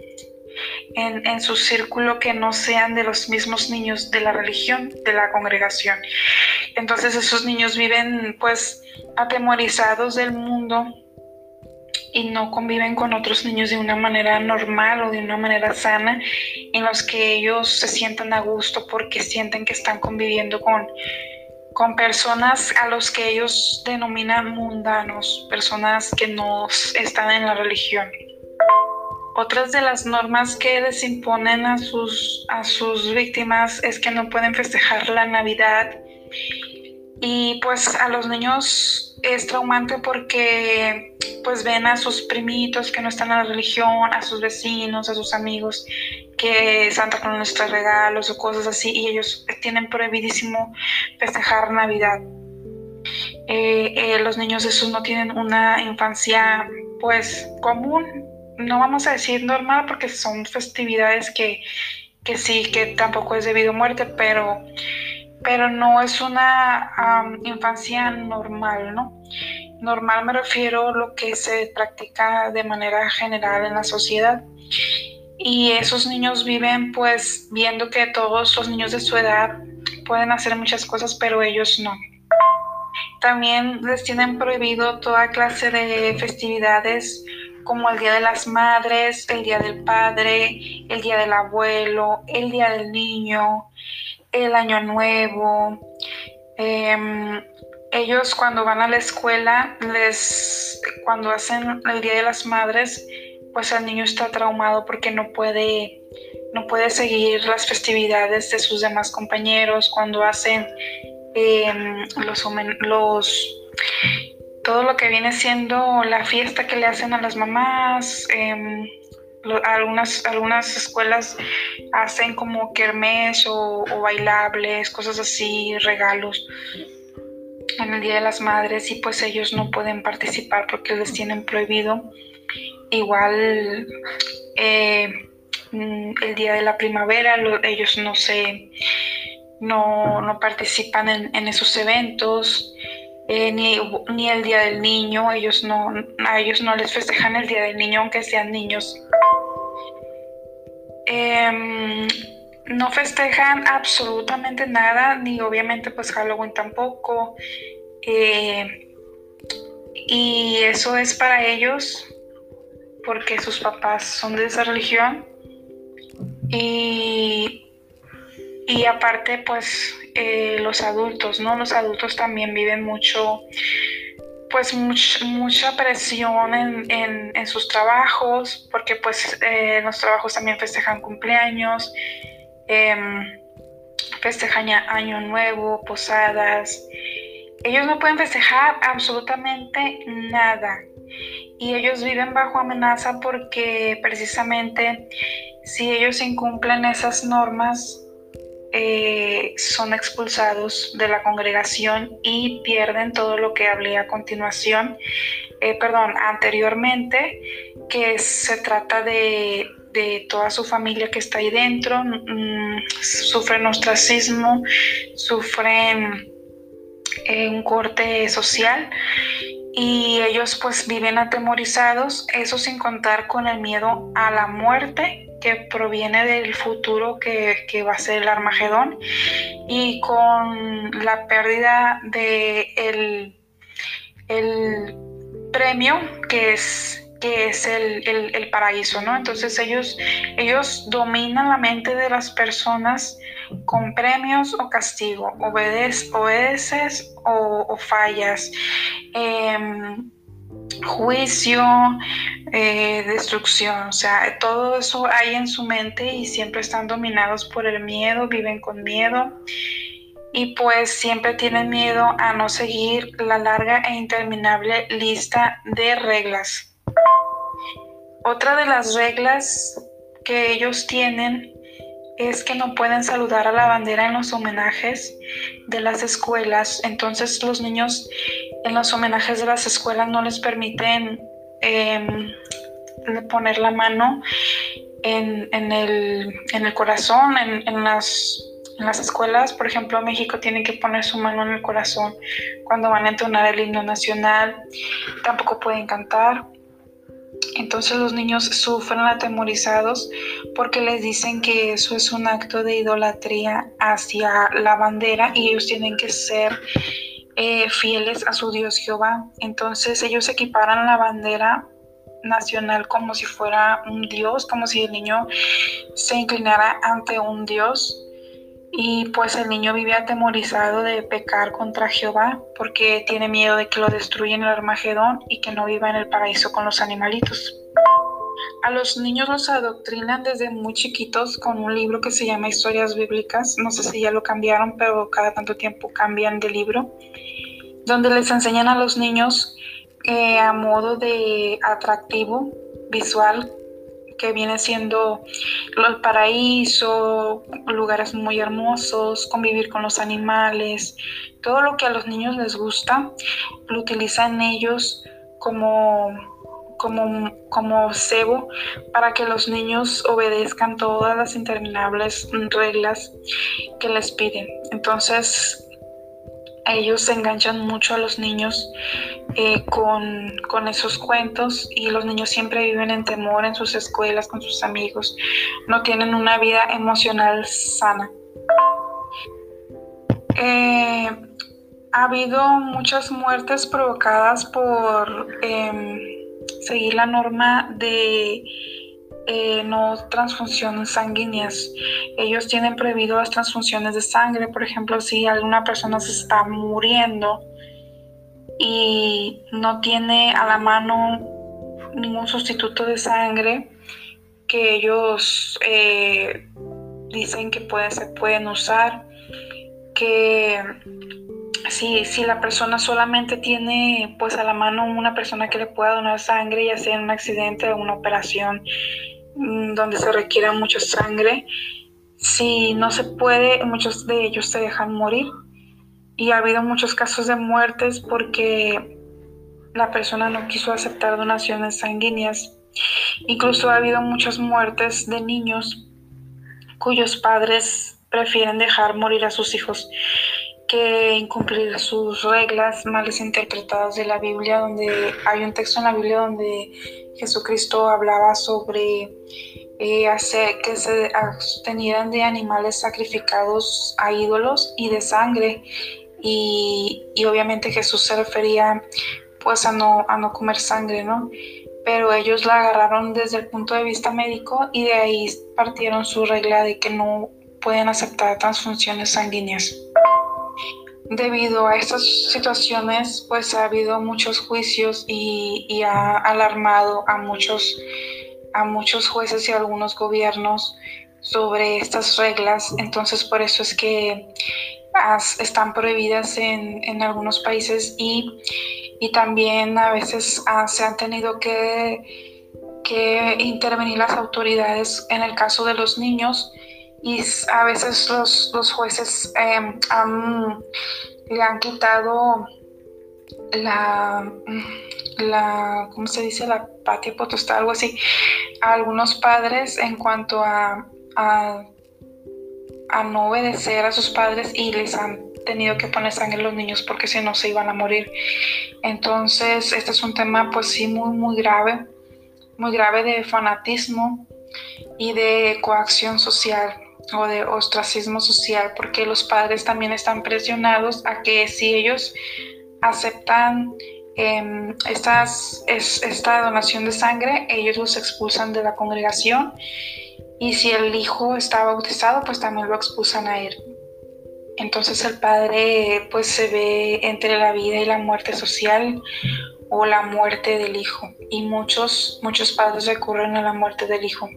en, su círculo que no sean de los mismos niños de la religión, de la congregación. Entonces esos niños viven pues atemorizados del mundo y no conviven con otros niños de una manera normal o de una manera sana, en los que ellos se sientan a gusto porque sienten que están conviviendo con, con personas a los que ellos denominan mundanos, personas que no están en la religión. Otras de las normas que les imponen a sus, a sus víctimas es que no pueden festejar la Navidad. Y pues a los niños es traumante porque pues ven a sus primitos que no están en la religión, a sus vecinos, a sus amigos que Santa con nuestros regalos o cosas así y ellos tienen prohibidísimo festejar Navidad. Eh, eh, los niños esos no tienen una infancia pues común no vamos a decir normal porque son festividades que, sí, que tampoco es debido a muerte, pero, pero no es una infancia normal, ¿no? Normal me refiero a lo que se practica de manera general en la sociedad. Y esos niños viven pues viendo que todos los niños de su edad pueden hacer muchas cosas, pero ellos no. También les tienen prohibido toda clase de festividades como el Día de las Madres, el Día del Padre, el Día del Abuelo, el Día del Niño, el Año Nuevo. Em, ellos cuando van a la escuela, les, cuando hacen el Día de las Madres, pues el niño está traumado porque no puede, no puede seguir las festividades de sus demás compañeros. Cuando hacen em, los, los todo lo que viene siendo la fiesta que le hacen a las mamás. Em, algunas, algunas escuelas hacen como kermés o, bailables, cosas así, regalos en el Día de las Madres y pues ellos no pueden participar porque les tienen prohibido. Igual eh, mm, el día de la primavera ellos no se no, participan en, esos eventos. Eh, ni, ni, el Día del Niño, ellos no, a ellos no les festejan el Día del Niño aunque sean niños. Em, no festejan absolutamente nada, ni obviamente pues Halloween tampoco. Eh, y eso es para ellos porque sus papás son de esa religión. Y, y aparte pues eh, los adultos, ¿no? Los adultos también viven mucho pues mucha presión en, sus trabajos, porque pues eh, los trabajos también festejan cumpleaños, em, festejan año nuevo, posadas. Ellos no pueden festejar absolutamente nada y ellos viven bajo amenaza porque precisamente si ellos incumplen esas normas, eh, son expulsados de la congregación y pierden todo lo que hablé a continuación, eh, perdón, anteriormente, que se trata de, toda su familia que está ahí dentro, mm, sufren ostracismo, sufren eh, un corte social y ellos pues viven atemorizados, eso sin contar con el miedo a la muerte que proviene del futuro que, va a ser el Armagedón y con la pérdida de el, el premio que es el, paraíso, ¿no? Entonces ellos, ellos dominan la mente de las personas con premios o castigo, obedeces, obedeces o, fallas. Em, juicio, eh, destrucción, o sea, todo eso hay en su mente y siempre están dominados por el miedo, viven con miedo y pues siempre tienen miedo a no seguir la larga e interminable lista de reglas. Otra de las reglas que ellos tienen es que no pueden saludar a la bandera en los homenajes de las escuelas. Entonces los niños en los homenajes de las escuelas no les permiten em, poner la mano en, el, corazón, en, las, en las escuelas. Por ejemplo, México tienen que poner su mano en el corazón cuando van a entonar el himno nacional. Tampoco pueden cantar. Entonces los niños sufren atemorizados porque les dicen que eso es un acto de idolatría hacia la bandera y ellos tienen que ser eh, fieles a su Dios Jehová. Entonces ellos equiparan la bandera nacional como si fuera un Dios, como si el niño se inclinara ante un Dios y pues el niño vive atemorizado de pecar contra Jehová porque tiene miedo de que lo destruyan el Armagedón y que no viva en el paraíso con los animalitos. A los niños los adoctrinan desde muy chiquitos con un libro que se llama Historias Bíblicas. No sé si ya lo cambiaron, pero cada tanto tiempo cambian de libro. Donde les enseñan a los niños eh, a modo de atractivo visual que viene siendo el paraíso, lugares muy hermosos, convivir con los animales, todo lo que a los niños les gusta, lo utilizan ellos como, como, como cebo para que los niños obedezcan todas las interminables reglas que les piden. Entonces, ellos enganchan mucho a los niños eh, con, esos cuentos y los niños siempre viven en temor en sus escuelas, con sus amigos, no tienen una vida emocional sana. Eh, ha habido muchas muertes provocadas por em, seguir la norma de eh, no transfusiones sanguíneas. Ellos tienen prohibido las transfusiones de sangre. Por ejemplo, si alguna persona se está muriendo y no tiene a la mano ningún sustituto de sangre que ellos eh, dicen que se pueden usar, que si, si la persona solamente tiene pues a la mano una persona que le pueda donar sangre, ya sea en un accidente o una operación, donde se requiere mucha sangre. Si no se puede, muchos de ellos se dejan morir. Y ha habido muchos casos de muertes porque la persona no quiso aceptar donaciones sanguíneas. Incluso ha habido muchas muertes de niños cuyos padres prefieren dejar morir a sus hijos que incumplir sus reglas mal interpretadas de la Biblia, donde hay un texto en la Biblia donde Jesucristo hablaba sobre eh, hacer que se abstenieran de animales sacrificados a ídolos y de sangre. Y, obviamente Jesús se refería pues a no, a no comer sangre, ¿no? Pero ellos la agarraron desde el punto de vista médico y de ahí partieron su regla de que no pueden aceptar transfusiones sanguíneas. Debido a estas situaciones, pues ha habido muchos juicios y, ha alarmado a muchos, a muchos jueces y algunos gobiernos sobre estas reglas. Entonces, por eso es que están prohibidas en, algunos países y, también a veces ah, se han tenido que, que intervenir las autoridades en el caso de los niños y a veces los, jueces em, le han quitado la, la, ¿cómo se dice? La patria potestad, algo así, a algunos padres en cuanto a, a, no obedecer a sus padres y les han tenido que poner sangre a los niños porque si no se iban a morir. Entonces, este es un tema pues sí muy, muy grave, muy grave de fanatismo y de coacción social o de ostracismo social, porque los padres también están presionados a que si ellos aceptan em, estas, esta donación de sangre, ellos los expulsan de la congregación y si el hijo está bautizado, pues también lo expulsan a él. Entonces el padre pues se ve entre la vida y la muerte social o la muerte del hijo y muchos muchos padres recurren a la muerte del hijo.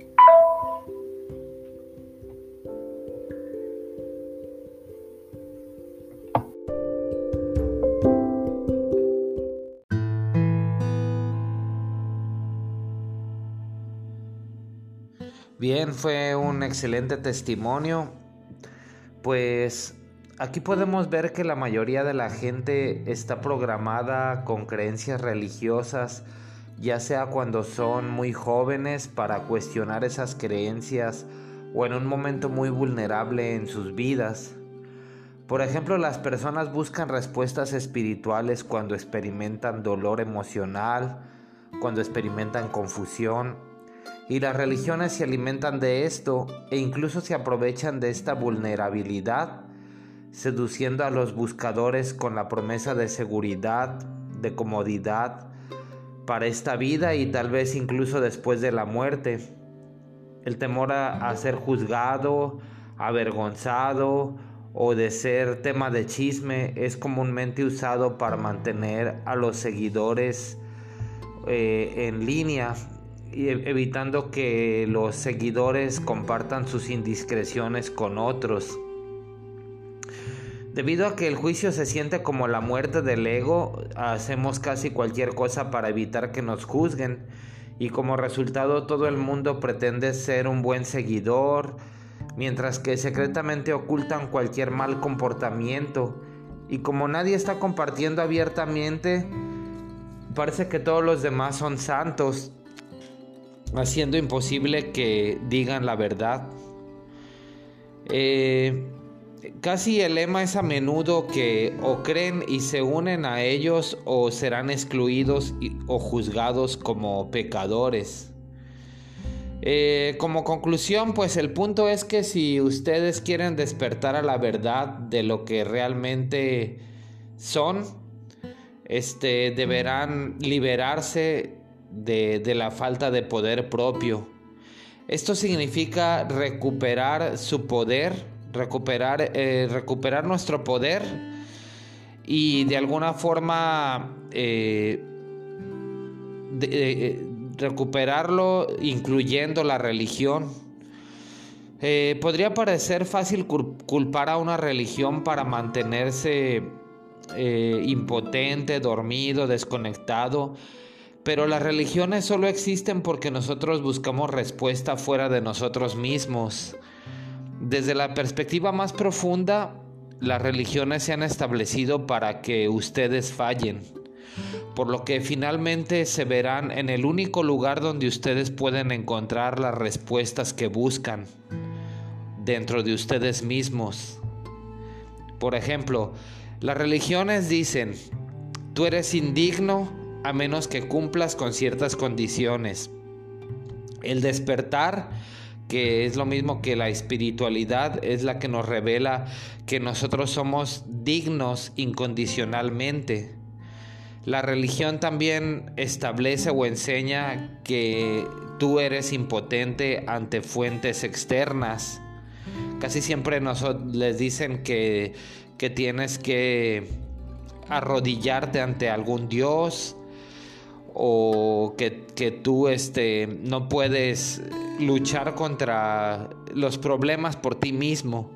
Bien, fue un excelente testimonio. Pues aquí podemos ver que la mayoría de la gente está programada con creencias religiosas, ya sea cuando son muy jóvenes para cuestionar esas creencias o en un momento muy vulnerable en sus vidas. Por ejemplo, las personas buscan respuestas espirituales cuando experimentan dolor emocional, cuando experimentan confusión y las religiones se alimentan de esto e incluso se aprovechan de esta vulnerabilidad, seduciendo a los buscadores con la promesa de seguridad, de comodidad para esta vida y tal vez incluso después de la muerte. El temor a, ser juzgado, avergonzado o de ser tema de chisme es comúnmente usado para mantener a los seguidores eh, en línea evitando que los seguidores compartan sus indiscreciones con otros. Debido a que el juicio se siente como la muerte del ego, hacemos casi cualquier cosa para evitar que nos juzguen. Y como resultado todo el mundo pretende ser un buen seguidor, mientras que secretamente ocultan cualquier mal comportamiento. Y como nadie está compartiendo abiertamente, parece que todos los demás son santos haciendo imposible que digan la verdad. Eh, casi el lema es a menudo que o creen y se unen a ellos o serán excluidos o juzgados como pecadores. Eh, como conclusión, pues el punto es que si ustedes quieren despertar a la verdad de lo que realmente son, este, deberán liberarse de, la falta de poder propio. Esto significa recuperar su poder, recuperar, eh, recuperar nuestro poder y de alguna forma eh, eh, recuperarlo incluyendo la religión. podría parecer fácil culpar a una religión para mantenerse impotente, dormido, desconectado, pero las religiones solo existen porque nosotros buscamos respuesta fuera de nosotros mismos. Desde la perspectiva más profunda, las religiones se han establecido para que ustedes fallen. por lo que finalmente se verán en el único lugar donde ustedes pueden encontrar las respuestas que buscan, dentro de ustedes mismos. Por ejemplo, las religiones dicen, tú eres indigno a menos que cumplas con ciertas condiciones. El despertar, que es lo mismo que la espiritualidad, es la que nos revela que nosotros somos dignos incondicionalmente. La religión también establece o enseña que tú eres impotente ante fuentes externas. Casi siempre nos les dicen que, que tienes que arrodillarte ante algún dios o que, que, tú este, no puedes luchar contra los problemas por ti mismo.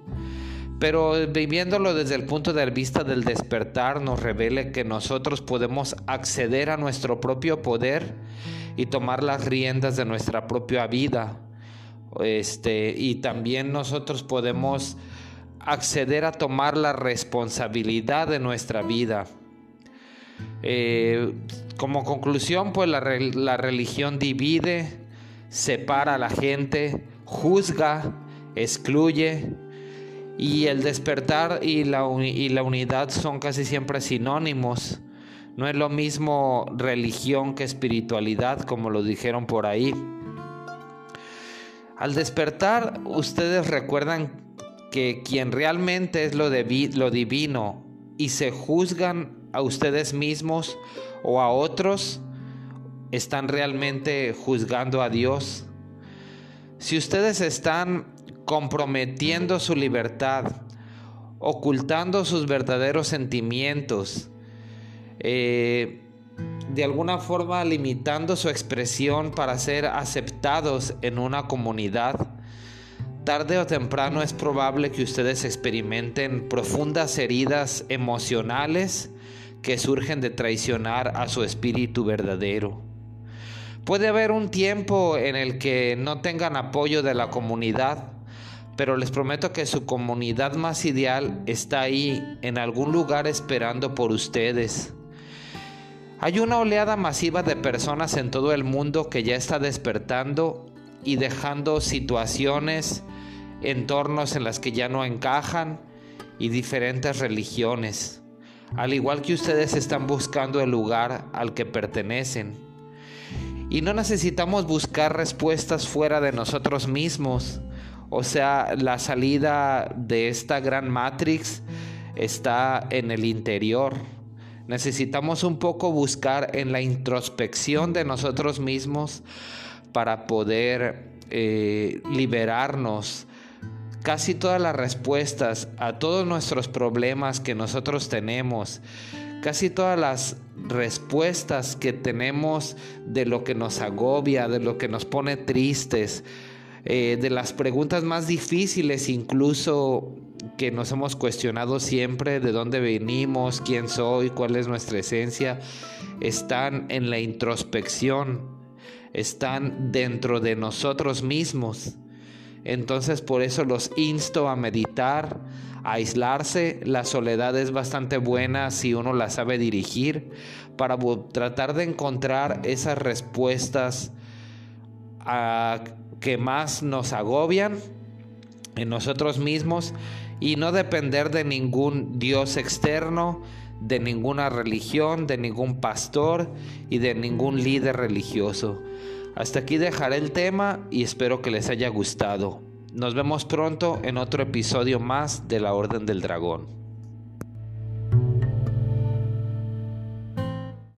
Pero viviéndolo desde el punto de vista del despertar nos revela que nosotros podemos acceder a nuestro propio poder y tomar las riendas de nuestra propia vida. Este, y también nosotros podemos acceder a tomar la responsabilidad de nuestra vida. Eh, como conclusión, pues la, religión divide, separa a la gente, juzga, excluye, y el despertar y la, unidad son casi siempre sinónimos. No es lo mismo religión que espiritualidad, como lo dijeron por ahí. Al despertar, ustedes recuerdan que quien realmente es lo divino y se juzgan a ustedes mismos o a otros, están realmente juzgando a Dios. Si ustedes están comprometiendo su libertad, ocultando sus verdaderos sentimientos, eh, de alguna forma limitando su expresión para ser aceptados en una comunidad, tarde o temprano es probable que ustedes experimenten profundas heridas emocionales que surgen de traicionar a su espíritu verdadero. Puede haber un tiempo en el que no tengan apoyo de la comunidad, pero les prometo que su comunidad más ideal está ahí, en algún lugar esperando por ustedes. Hay una oleada masiva de personas en todo el mundo que ya está despertando y dejando situaciones, entornos en las que ya no encajan y diferentes religiones, al igual que ustedes están buscando el lugar al que pertenecen. Y no necesitamos buscar respuestas fuera de nosotros mismos, o sea, la salida de esta gran matrix está en el interior. Necesitamos un poco buscar en la introspección de nosotros mismos para poder eh, liberarnos. Casi todas las respuestas a todos nuestros problemas que nosotros tenemos, casi todas las respuestas que tenemos de lo que nos agobia, de lo que nos pone tristes, eh, de las preguntas más difíciles incluso que nos hemos cuestionado siempre, de dónde venimos, quién soy, cuál es nuestra esencia, están en la introspección, están dentro de nosotros mismos. Entonces por eso los insto a meditar, a aislarse. La soledad es bastante buena si uno la sabe dirigir para tratar de encontrar esas respuestas a que más nos agobian en nosotros mismos y no depender de ningún Dios externo, de ninguna religión, de ningún pastor y de ningún líder religioso. Hasta aquí dejaré el tema y espero que les haya gustado. Nos vemos pronto en otro episodio más de la Orden del Dragón.